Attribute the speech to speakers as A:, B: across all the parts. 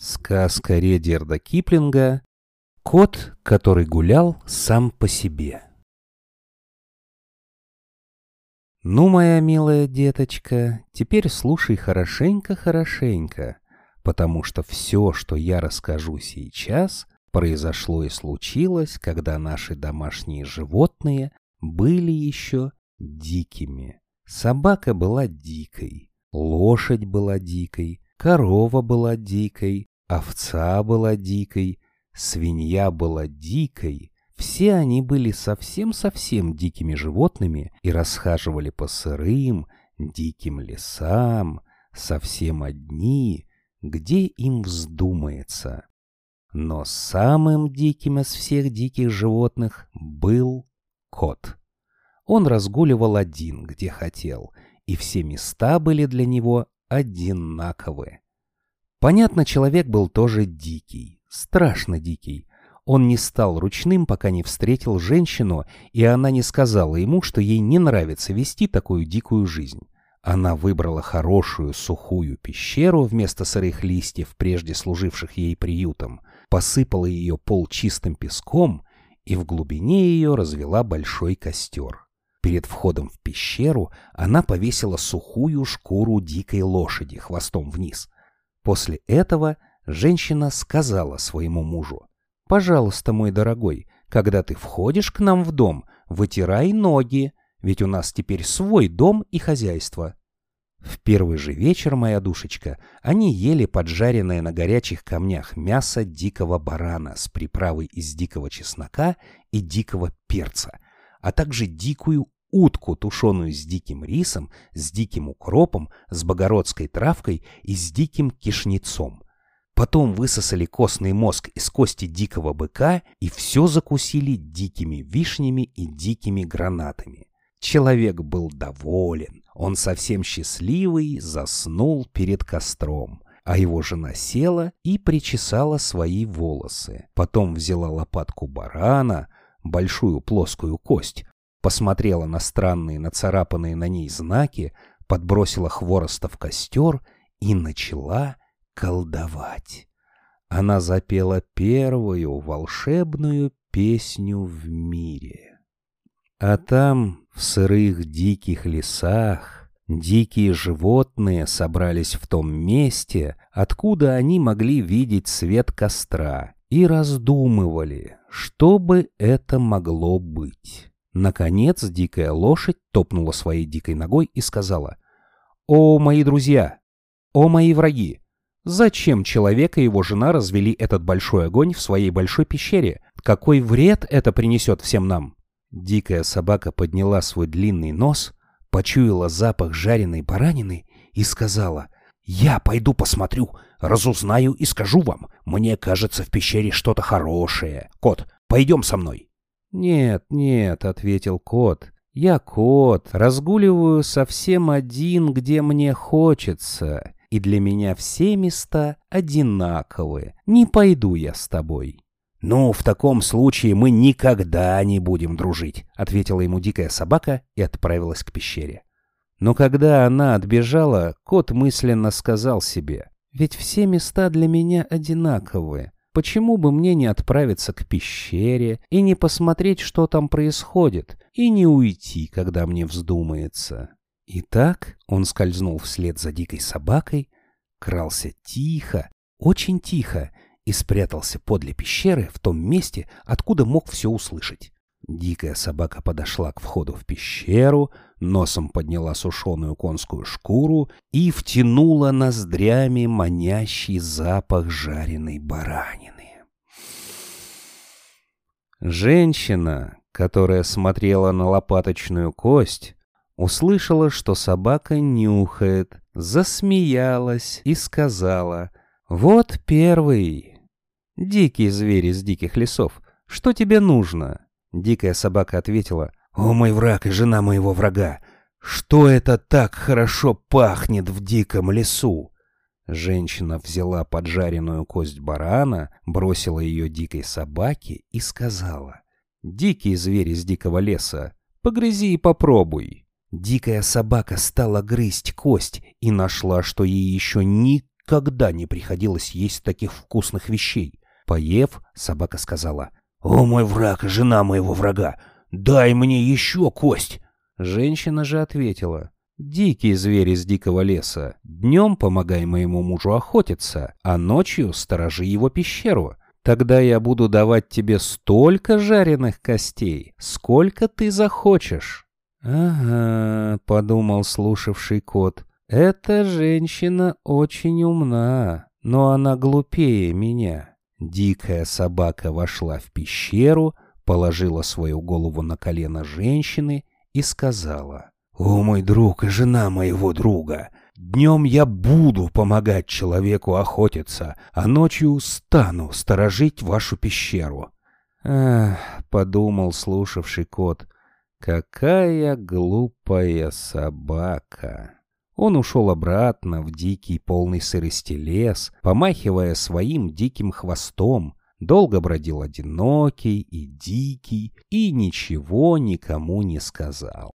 A: Сказка Редерда Киплинга «Кот, который гулял сам по себе». Ну, моя милая деточка, теперь слушай хорошенько-хорошенько, потому что все, что я расскажу сейчас, произошло и случилось, когда наши домашние животные были еще дикими. Собака была дикой, лошадь была дикой, корова была дикой, овца была дикой, свинья была дикой. Все они были совсем-совсем дикими животными и расхаживали по сырым, диким лесам, совсем одни, где им вздумается. Но самым диким из всех диких животных был кот. Он разгуливал один, где хотел, и все места были для него одинаковы. Понятно, человек был тоже дикий, страшно дикий. Он не стал ручным, пока не встретил женщину, и она не сказала ему, что ей не нравится вести такую дикую жизнь. Она выбрала хорошую сухую пещеру вместо сырых листьев, прежде служивших ей приютом, посыпала ее пол чистым песком и в глубине ее развела большой костер. Перед входом в пещеру она повесила сухую шкуру дикой лошади хвостом вниз. После этого женщина сказала своему мужу, «Пожалуйста, мой дорогой, когда ты входишь к нам в дом, вытирай ноги, ведь у нас теперь свой дом и хозяйство». В первый же вечер, моя душечка, они ели поджаренное на горячих камнях мясо дикого барана с приправой из дикого чеснока и дикого перца — а также дикую утку, тушеную с диким рисом, с диким укропом, с богородской травкой и с диким кишнецом. Потом высосали костный мозг из кости дикого быка и все закусили дикими вишнями и дикими гранатами. Человек был доволен, он совсем счастливый заснул перед костром, а его жена села и причесала свои волосы. Потом взяла лопатку барана, большую плоскую кость, посмотрела на странные нацарапанные на ней знаки, подбросила хвороста в костер и начала колдовать. Она запела первую волшебную песню в мире. А там, в сырых диких лесах, дикие животные собрались в том месте, откуда они могли видеть свет костра, и раздумывали, что бы это могло быть. Наконец дикая лошадь топнула своей дикой ногой и сказала, «О, мои друзья! О, мои враги! Зачем человек и его жена развели этот большой огонь в своей большой пещере? Какой вред это принесет всем нам?» Дикая собака подняла свой длинный нос, почуяла запах жареной баранины и сказала, «Я пойду посмотрю, разузнаю и скажу вам. Мне кажется, в пещере что-то хорошее. Кот, пойдем со мной. Нет, нет, ответил кот. Я кот, разгуливаю совсем один, где мне хочется, и для меня все места одинаковые. Не пойду я с тобой.
B: «Ну, в таком случае мы никогда не будем дружить», — ответила ему дикая собака и отправилась к пещере.
A: Но когда она отбежала, кот мысленно сказал себе, ведь все места для меня одинаковые. Почему бы мне не отправиться к пещере и не посмотреть, что там происходит, и не уйти, когда мне вздумается? Итак, он скользнул вслед за дикой собакой, крался тихо, очень тихо, и спрятался подле пещеры в том месте, откуда мог все услышать. Дикая собака подошла к входу в пещеру, носом подняла сушеную конскую шкуру и втянула ноздрями манящий запах жареной баранины. Женщина, которая смотрела на лопаточную кость, услышала, что собака нюхает, засмеялась и сказала «Вот первый, дикий зверь из диких лесов, что тебе нужно?» Дикая собака ответила, «О, мой враг и жена моего врага! Что это так хорошо пахнет в диком лесу?» Женщина взяла поджаренную кость барана, бросила ее дикой собаке и сказала, «Дикий зверь из дикого леса, погрызи и попробуй». Дикая собака стала грызть кость и нашла, что ей еще ни
B: никогда не приходилось есть таких вкусных вещей. Поев, собака сказала, «О, мой враг, жена моего врага, дай мне еще кость!»
A: Женщина же ответила, «Дикий зверь из дикого леса, днем помогай моему мужу охотиться, а ночью сторожи его пещеру. Тогда я буду давать тебе столько жареных костей, сколько ты захочешь». «Ага», — подумал слушавший кот, — «эта женщина очень умна, но она глупее меня». Дикая собака вошла в пещеру, положила свою голову на колено женщины и сказала, «О, мой друг и жена моего друга, днем я буду помогать человеку охотиться, а ночью стану сторожить вашу пещеру». «Ах», — подумал слушавший кот, — «какая глупая собака». Он ушел обратно в дикий полный сырости лес, помахивая своим диким хвостом, долго бродил одинокий и дикий и ничего никому не сказал.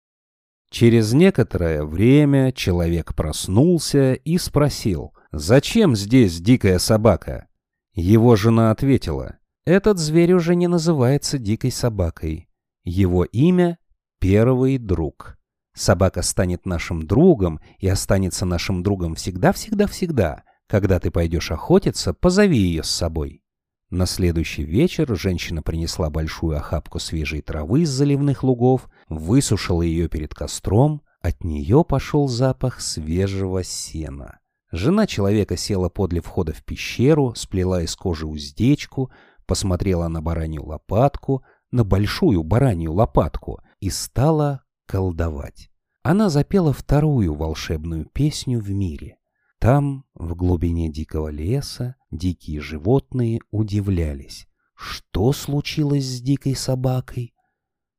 A: Через некоторое время человек проснулся и спросил, «Зачем здесь дикая собака?» Его жена ответила, «Этот зверь уже не называется дикой собакой. Его имя — Первый друг». Собака станет нашим другом и останется нашим другом всегда-всегда-всегда. Когда ты пойдешь охотиться, позови ее с собой. На следующий вечер женщина принесла большую охапку свежей травы с заливных лугов, высушила ее перед костром, от нее пошел запах свежего сена. Жена человека села подле входа в пещеру, сплела из кожи уздечку, посмотрела на баранью лопатку, на большую баранью лопатку и стала колдовать. Она запела вторую волшебную песню в мире. Там, в глубине дикого леса, дикие животные удивлялись. Что случилось с дикой собакой?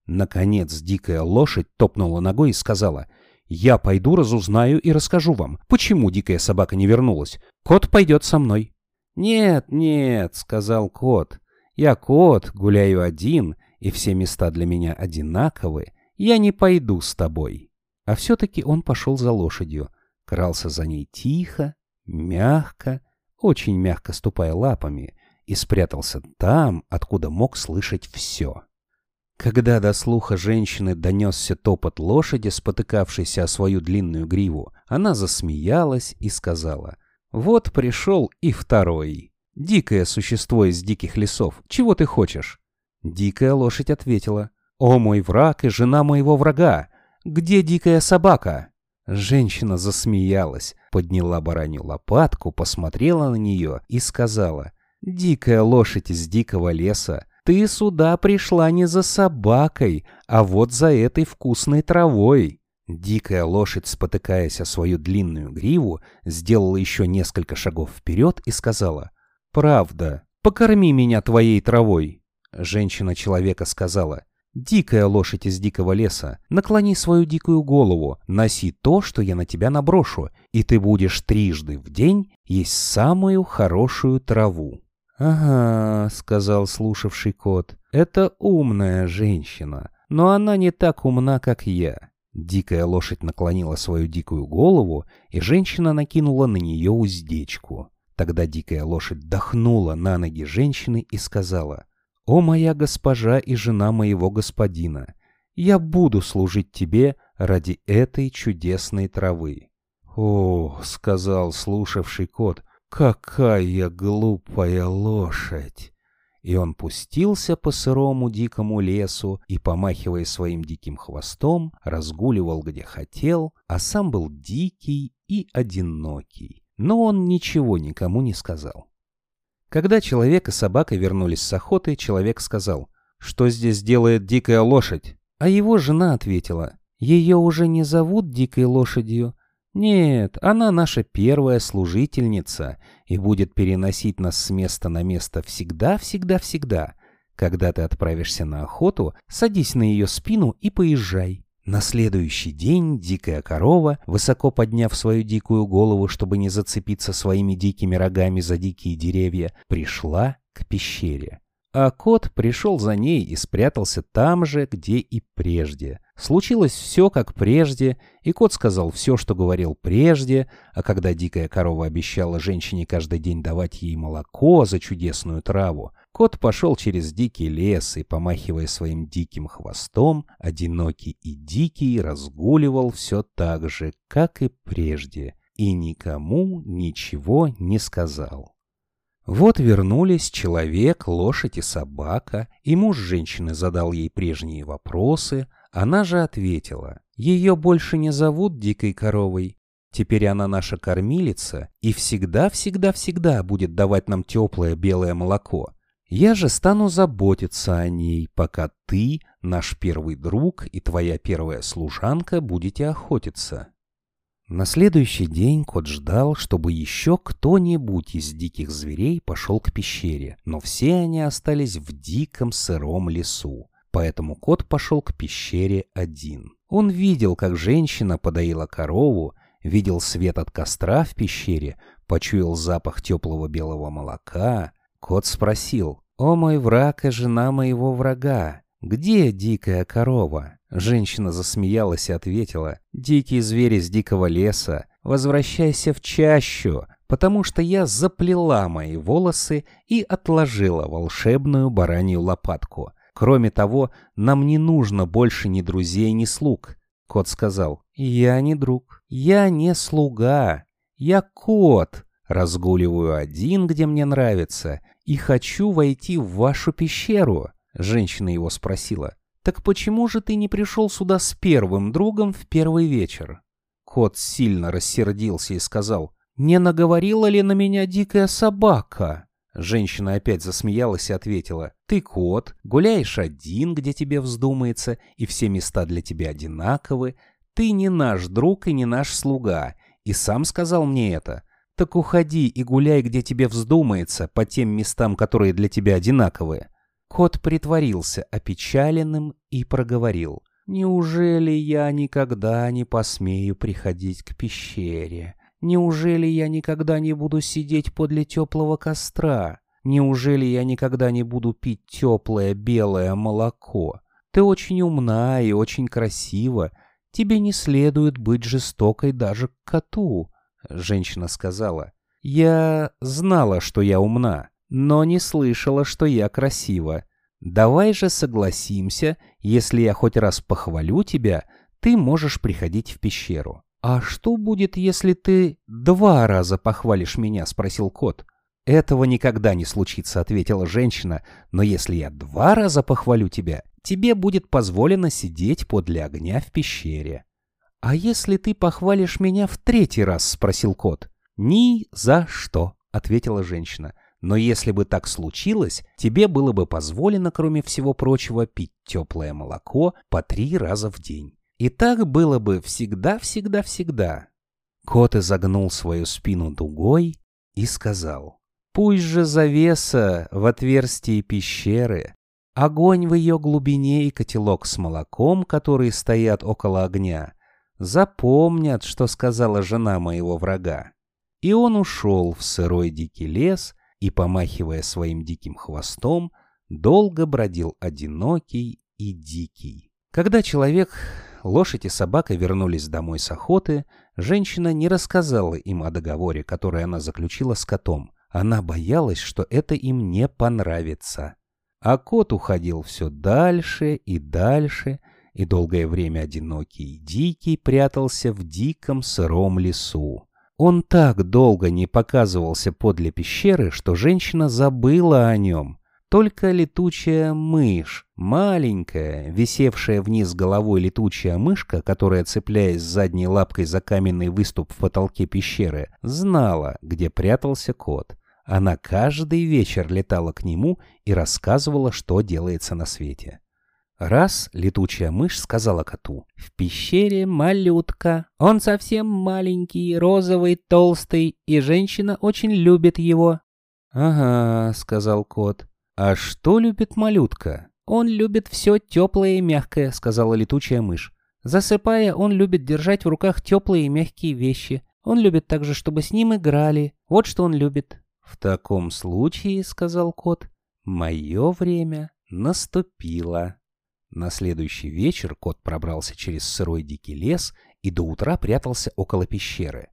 A: Наконец дикая лошадь топнула ногой и сказала, «Я пойду разузнаю и расскажу вам, почему дикая собака не вернулась. Кот пойдет со мной». «Нет, нет», — сказал кот, — «я кот, гуляю один, и все места для меня одинаковые. Я не пойду с тобой. А все-таки он пошел за лошадью, крался за ней тихо, мягко, очень мягко ступая лапами, и спрятался там, откуда мог слышать все. Когда до слуха женщины донесся топот лошади, спотыкавшейся о свою длинную гриву, она засмеялась и сказала, «Вот пришел и второй. Дикое существо из диких лесов, чего ты хочешь?» Дикая лошадь ответила, «О мой враг и жена моего врага! Где дикая собака?» Женщина засмеялась, подняла баранью лопатку, посмотрела на нее и сказала, «Дикая лошадь из дикого леса, ты сюда пришла не за собакой, а вот за этой вкусной травой». Дикая лошадь, спотыкаясь о свою длинную гриву, сделала еще несколько шагов вперед и сказала, «Правда, покорми меня твоей травой». Женщина человека сказала, Дикая лошадь из дикого леса, наклони свою дикую голову, носи то, что я на тебя наброшу, и ты будешь трижды в день есть самую хорошую траву. «Ага», — сказал слушавший кот, — «это умная женщина, но она не так умна, как я». Дикая лошадь наклонила свою дикую голову, и женщина накинула на нее уздечку. Тогда дикая лошадь дохнула на ноги женщины и сказала — «О моя госпожа и жена моего господина, я буду служить тебе ради этой чудесной травы». «О, — сказал слушавший кот, — какая глупая лошадь!» И он пустился по сырому дикому лесу и, помахивая своим диким хвостом, разгуливал где хотел, а сам был дикий и одинокий. Но он ничего никому не сказал. Когда человек и собака вернулись с охоты, человек сказал, «Что здесь делает дикая лошадь?» А его жена ответила, «Ее уже не зовут дикой лошадью. Нет, она наша первая служительница и будет переносить нас с места на место всегда-всегда-всегда. Когда ты отправишься на охоту, садись на ее спину и поезжай. На следующий день дикая корова, высоко подняв свою дикую голову, чтобы не зацепиться своими дикими рогами за дикие деревья, пришла к пещере. А кот пришел за ней и спрятался там же, где и прежде. Случилось все как прежде, и кот сказал все, что говорил прежде, а когда дикая корова обещала женщине каждый день давать ей молоко за чудесную траву, кот пошел через дикий лес и, помахивая своим диким хвостом, одинокий и дикий разгуливал все так же, как и прежде, и никому ничего не сказал. Вот вернулись человек, лошадь и собака, и муж женщины задал ей прежние вопросы, она же ответила, ее больше не зовут дикой коровой, теперь она наша кормилица и всегда-всегда-всегда будет давать нам теплое белое молоко. Я же стану заботиться о ней, пока ты, наш первый друг и твоя первая служанка будете охотиться. На следующий день кот ждал, чтобы еще кто-нибудь из диких зверей пошел к пещере, но все они остались в диком сыром лесу. Поэтому кот пошел к пещере один. Он видел, как женщина подоила корову, видел свет от костра в пещере, почуял запах теплого белого молока. Кот спросил, «О мой враг и жена моего врага, где дикая корова?» Женщина засмеялась и ответила, «Дикие звери с дикого леса, возвращайся в чащу, потому что я заплела мои волосы и отложила волшебную баранью лопатку. Кроме того, нам не нужно больше ни друзей, ни слуг». Кот сказал, «Я не друг, я не слуга, я кот, разгуливаю один, где мне нравится, и хочу войти в вашу пещеру». Женщина его спросила, «Так почему же ты не пришел сюда с первым другом в первый вечер?» Кот сильно рассердился и сказал, «Не наговорила ли на меня дикая собака?» Женщина опять засмеялась и ответила, «Ты кот, гуляешь один, где тебе вздумается, и все места для тебя одинаковы. Ты не наш друг и не наш слуга, и сам сказал мне это. Так уходи и гуляй, где тебе вздумается, по тем местам, которые для тебя одинаковые». Кот притворился опечаленным и проговорил. «Неужели я никогда не посмею приходить к пещере? Неужели я никогда не буду сидеть подле теплого костра? Неужели я никогда не буду пить теплое белое молоко? Ты очень умна и очень красива. Тебе не следует быть жестокой даже к коту». Женщина сказала. «Я знала, что я умна» но не слышала, что я красива. Давай же согласимся, если я хоть раз похвалю тебя, ты можешь приходить в пещеру. А что будет, если ты два раза похвалишь меня, спросил кот. Этого никогда не случится, ответила женщина, но если я два раза похвалю тебя, тебе будет позволено сидеть подле огня в пещере. А если ты похвалишь меня в третий раз, спросил кот. Ни за что, ответила женщина. Но если бы так случилось, тебе было бы позволено, кроме всего прочего, пить теплое молоко по три раза в день. И так было бы всегда-всегда-всегда. Кот изогнул свою спину дугой и сказал, «Пусть же завеса в отверстии пещеры, огонь в ее глубине и котелок с молоком, которые стоят около огня, запомнят, что сказала жена моего врага». И он ушел в сырой дикий лес, и, помахивая своим диким хвостом, долго бродил одинокий и дикий. Когда человек, лошадь и собака вернулись домой с охоты, женщина не рассказала им о договоре, который она заключила с котом. Она боялась, что это им не понравится. А кот уходил все дальше и дальше, и долгое время одинокий дикий прятался в диком сыром лесу. Он так долго не показывался подле пещеры, что женщина забыла о нем. Только летучая мышь, маленькая, висевшая вниз головой летучая мышка, которая, цепляясь задней лапкой за каменный выступ в потолке пещеры, знала, где прятался кот. Она каждый вечер летала к нему и рассказывала, что делается на свете. Раз летучая мышь сказала коту. «В пещере малютка. Он совсем маленький, розовый, толстый, и женщина очень любит его». «Ага», — сказал кот. «А что любит малютка?» «Он любит все теплое и мягкое», — сказала летучая мышь. Засыпая, он любит держать в руках теплые и мягкие вещи. Он любит также, чтобы с ним играли. Вот что он любит. «В таком случае», — сказал кот, — «мое время наступило». На следующий вечер кот пробрался через сырой дикий лес и до утра прятался около пещеры.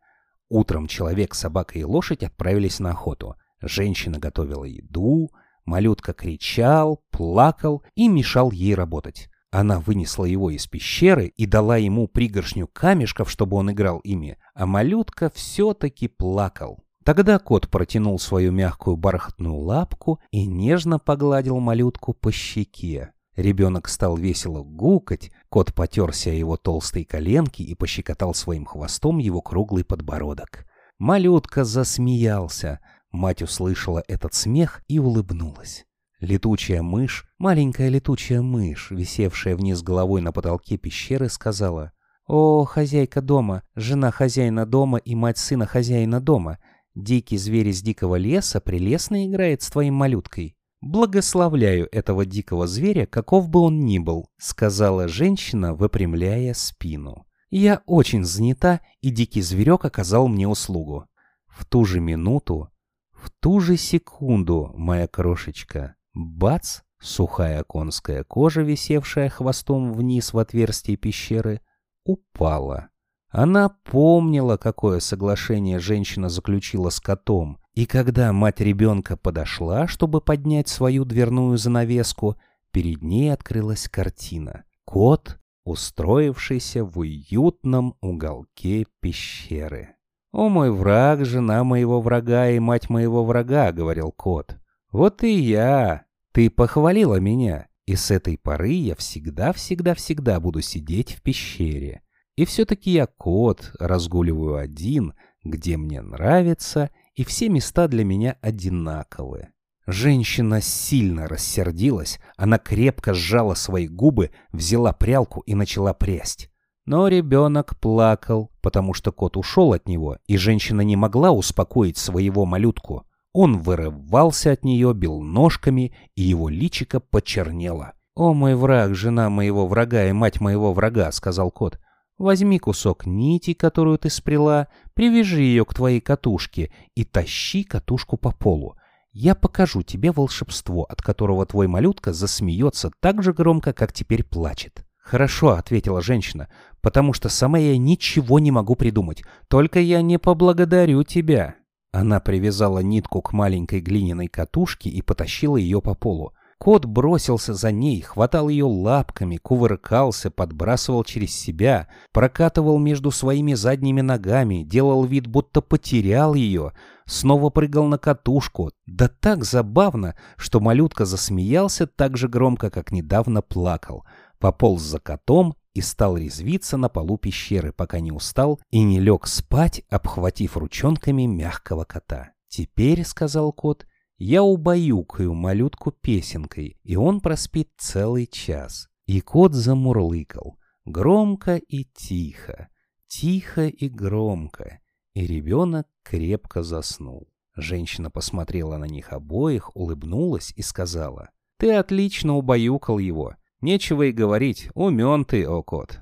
A: Утром человек, собака и лошадь отправились на охоту. Женщина готовила еду, малютка кричал, плакал и мешал ей работать. Она вынесла его из пещеры и дала ему пригоршню камешков, чтобы он играл ими, а малютка все-таки плакал. Тогда кот протянул свою мягкую бархатную лапку и нежно погладил малютку по щеке. Ребенок стал весело гукать, кот потерся о его толстые коленки и пощекотал своим хвостом его круглый подбородок. Малютка засмеялся. Мать услышала этот смех и улыбнулась. Летучая мышь, маленькая летучая мышь, висевшая вниз головой на потолке пещеры, сказала, «О, хозяйка дома, жена хозяина дома и мать сына хозяина дома, дикий зверь из дикого леса прелестно играет с твоей малюткой». «Благословляю этого дикого зверя, каков бы он ни был», — сказала женщина, выпрямляя спину. «Я очень занята, и дикий зверек оказал мне услугу». В ту же минуту, в ту же секунду, моя крошечка, Бац! Сухая конская кожа, висевшая хвостом вниз в отверстие пещеры, упала. Она помнила, какое соглашение женщина заключила с котом, и когда мать ребенка подошла, чтобы поднять свою дверную занавеску, перед ней открылась картина. Кот, устроившийся в уютном уголке пещеры. «О мой враг, жена моего врага и мать моего врага», — говорил кот. «Вот и я. Ты похвалила меня, и с этой поры я всегда-всегда-всегда буду сидеть в пещере. И все-таки я кот, разгуливаю один, где мне нравится, и все места для меня одинаковые». Женщина сильно рассердилась, она крепко сжала свои губы, взяла прялку и начала прясть. Но ребенок плакал, потому что кот ушел от него, и женщина не могла успокоить своего малютку. Он вырывался от нее, бил ножками, и его личико почернело. «О, мой враг, жена моего врага и мать моего врага», — сказал кот. «Возьми кусок нити, которую ты спряла, привяжи ее к твоей катушке и тащи катушку по полу. Я покажу тебе волшебство, от которого твой малютка засмеется так же громко, как теперь плачет». «Хорошо», — ответила женщина, — «потому что сама я ничего не могу придумать. Только я не поблагодарю тебя». Она привязала нитку к маленькой глиняной катушке и потащила ее по полу. Кот бросился за ней, хватал ее лапками, кувыркался, подбрасывал через себя, прокатывал между своими задними ногами, делал вид, будто потерял ее, снова прыгал на катушку. Да так забавно, что малютка засмеялся так же громко, как недавно плакал. Пополз за котом и стал резвиться на полу пещеры, пока не устал и не лег спать, обхватив ручонками мягкого кота. «Теперь», — сказал кот, — «я убаюкаю малютку песенкой, и он проспит целый час». И кот замурлыкал, громко и тихо, тихо и громко, и ребенок крепко заснул. Женщина посмотрела на них обоих, улыбнулась и сказала, «Ты отлично убаюкал его. Нечего и говорить, умен ты, о кот.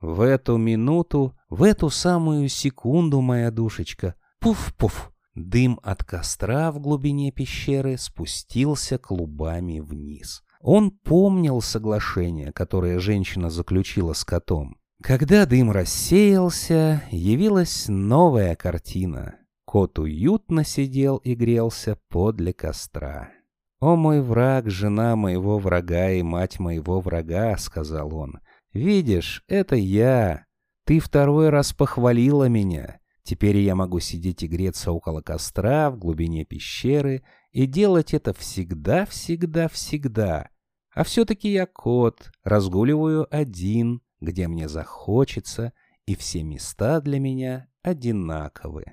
A: В эту минуту, в эту самую секунду, моя душечка, пуф-пуф, дым от костра в глубине пещеры спустился клубами вниз. Он помнил соглашение, которое женщина заключила с котом. Когда дым рассеялся, явилась новая картина. Кот уютно сидел и грелся подле костра. «О мой враг, жена моего врага и мать моего врага», — сказал он. «Видишь, это я. Ты второй раз похвалила меня. Теперь я могу сидеть и греться около костра в глубине пещеры и делать это всегда-всегда-всегда. А все-таки я кот, разгуливаю один, где мне захочется, и все места для меня одинаковы».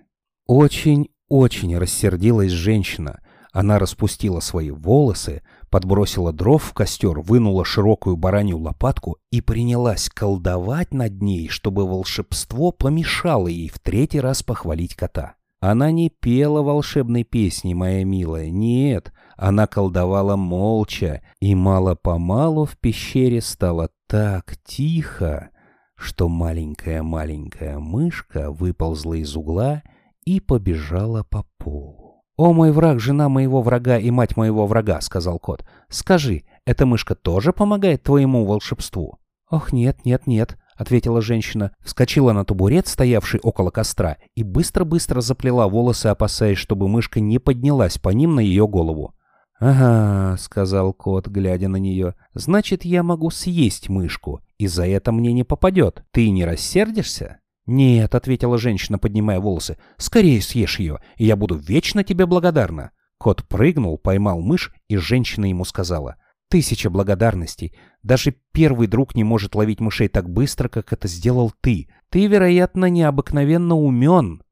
A: Очень-очень рассердилась женщина — она распустила свои волосы, подбросила дров в костер, вынула широкую баранью лопатку и принялась колдовать над ней, чтобы волшебство помешало ей в третий раз похвалить кота. Она не пела волшебной песни, моя милая, нет, она колдовала молча, и мало-помалу в пещере стало так тихо, что маленькая-маленькая мышка выползла из угла и побежала по полу. «О мой враг, жена моего врага и мать моего врага», — сказал кот. «Скажи, Эта мышка тоже помогает твоему волшебству?» «Ох, нет, нет, нет», — ответила женщина, вскочила на табурет, стоявший около костра, и быстро-быстро заплела волосы, опасаясь, чтобы мышка не поднялась по ним на ее голову. «Ага», — сказал кот, глядя на нее, — «значит, я могу съесть мышку, и за это мне не попадет. Ты не рассердишься?» «Нет», — ответила женщина, поднимая волосы, — «скорее съешь ее, и я буду вечно тебе благодарна». Кот прыгнул, поймал мышь, и женщина ему сказала, «Тысяча благодарностей. Даже первый друг не может ловить мышей так быстро, как это сделал ты. Ты, вероятно, необыкновенно умен».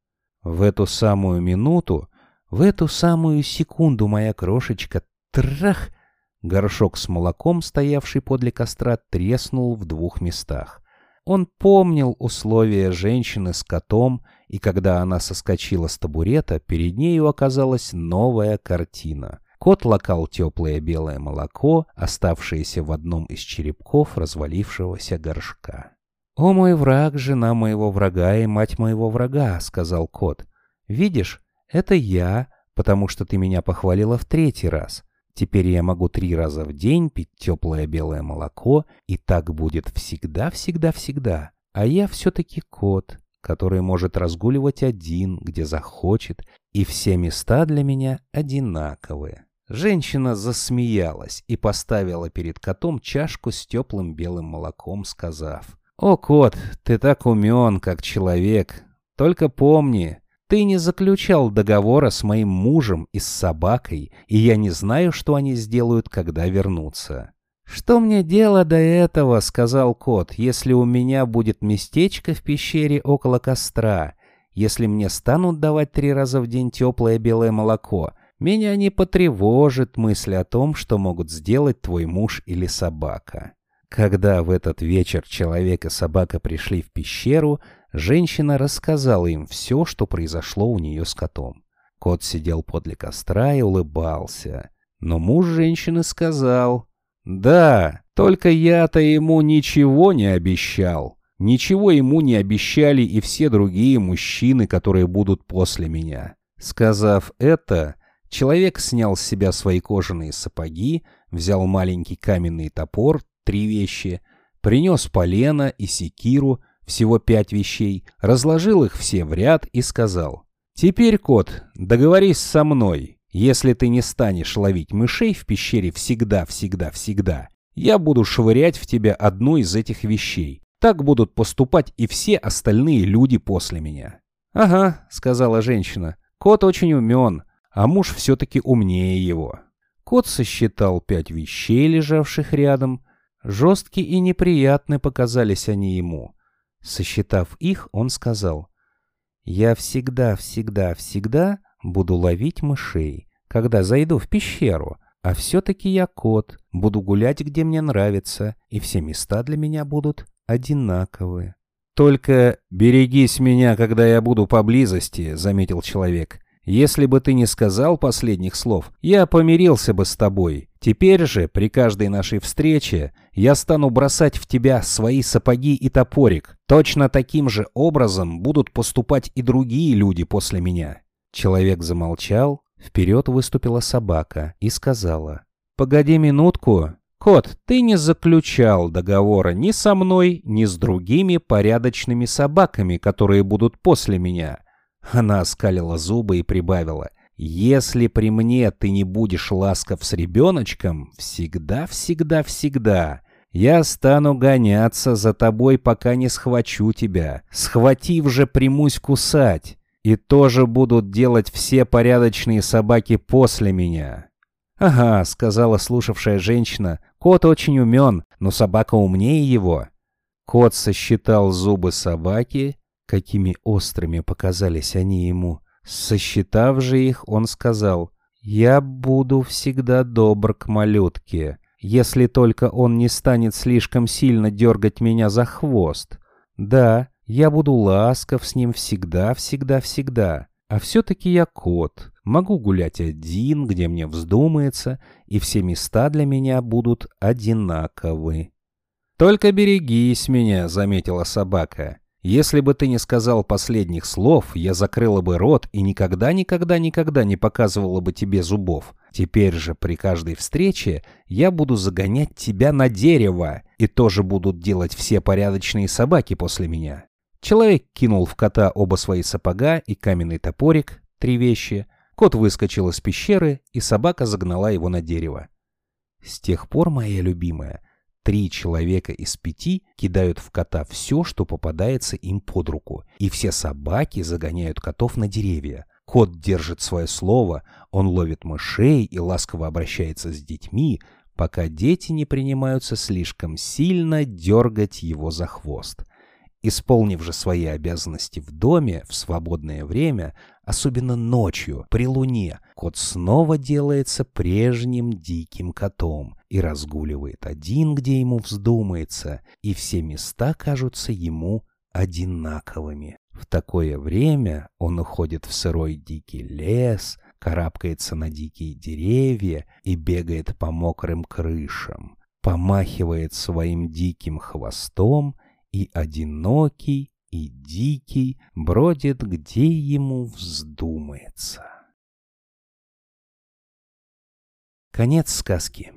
A: В эту самую минуту, в эту самую секунду, моя крошечка, трах! Горшок с молоком, стоявший подле костра, треснул в двух местах. Он помнил условия женщины с котом, и когда она соскочила с табурета, перед нею оказалась новая картина. Кот лакал теплое белое молоко, оставшееся в одном из черепков развалившегося горшка. «О мой враг, жена моего врага и мать моего врага», — сказал кот. «Видишь, это я, потому что ты меня похвалила в третий раз. Теперь я могу три раза в день пить теплое белое молоко, и так будет всегда-всегда-всегда. А я все-таки кот, который может разгуливать один, где захочет, и все места для меня одинаковые. Женщина засмеялась и поставила перед котом чашку с теплым белым молоком, сказав, «О, кот, ты так умен, как человек. Только помни, ты не заключал договора с моим мужем и с собакой, и я не знаю, что они сделают, когда вернутся». «Что мне дело до этого?» — сказал кот. «Если у меня будет местечко в пещере около костра, если мне станут давать три раза в день теплое белое молоко, меня не потревожит мысль о том, что могут сделать твой муж или собака». Когда в этот вечер человек и собака пришли в пещеру, женщина рассказала им все, что произошло у нее с котом. Кот сидел подле костра и улыбался. Но муж женщины сказал, «Да, только я-то ему ничего не обещал. Ничего ему не обещали и все другие мужчины, которые будут после меня». Сказав это, человек снял с себя свои кожаные сапоги, взял маленький каменный топор, три вещи, принес полено и секиру, всего пять вещей, разложил их все в ряд и сказал, «Теперь, кот, договорись со мной. Если ты не станешь ловить мышей в пещере всегда-всегда-всегда, я буду швырять в тебя одну из этих вещей. Так будут поступать и все остальные люди после меня». «Ага», — сказала женщина, — «кот очень умен, а муж все-таки умнее его». Кот сосчитал пять вещей, лежавших рядом. Жесткие и неприятны показались они ему. Сосчитав их, он сказал, «Я всегда, всегда, всегда буду ловить мышей, когда зайду в пещеру, а все-таки я кот, буду гулять, где мне нравится, и все места для меня будут одинаковые». «Только берегись меня, когда я буду поблизости», — заметил человек. Если бы ты не сказал последних слов, я помирился бы с тобой. Теперь же, при каждой нашей встрече, я стану бросать в тебя свои сапоги и топорик. Точно таким же образом будут поступать и другие люди после меня». Человек замолчал, вперед выступила собака и сказала. «Погоди минутку. Кот, ты не заключал договора ни со мной, ни с другими порядочными собаками, которые будут после меня». Она оскалила зубы и прибавила. «Если при мне ты не будешь ласков с ребеночком, всегда-всегда-всегда, я стану гоняться за тобой, пока не схвачу тебя. Схватив же, примусь кусать. И тоже будут делать все порядочные собаки после меня». «Ага», — сказала слушавшая женщина, — «кот очень умен, но собака умнее его». Кот сосчитал зубы собаки Какими острыми показались они ему. Сосчитав же их, он сказал, «Я буду всегда добр к малютке, если только он не станет слишком сильно дергать меня за хвост. Да, я буду ласков с ним всегда, всегда, всегда. А все-таки я кот, могу гулять один, где мне вздумается, и все места для меня будут одинаковы». «Только берегись меня», — заметила собака. Если бы ты не сказал последних слов, я закрыла бы рот и никогда-никогда-никогда не показывала бы тебе зубов. Теперь же при каждой встрече я буду загонять тебя на дерево, и тоже будут делать все порядочные собаки после меня. Человек кинул в кота оба свои сапога и каменный топорик, три вещи. Кот выскочил из пещеры, и собака загнала его на дерево. С тех пор, моя любимая, три человека из пяти кидают в кота все, что попадается им под руку, и все собаки загоняют котов на деревья. Кот держит свое слово, он ловит мышей и ласково обращается с детьми, пока дети не принимаются слишком сильно дергать его за хвост. Исполнив же свои обязанности в доме в свободное время, особенно ночью, при луне, кот снова делается прежним диким котом и разгуливает один, где ему вздумается, и все места кажутся ему одинаковыми. В такое время он уходит в сырой дикий лес, карабкается на дикие деревья и бегает по мокрым крышам, помахивает своим диким хвостом и одинокий, и дикий бродит, где ему вздумается. Конец сказки.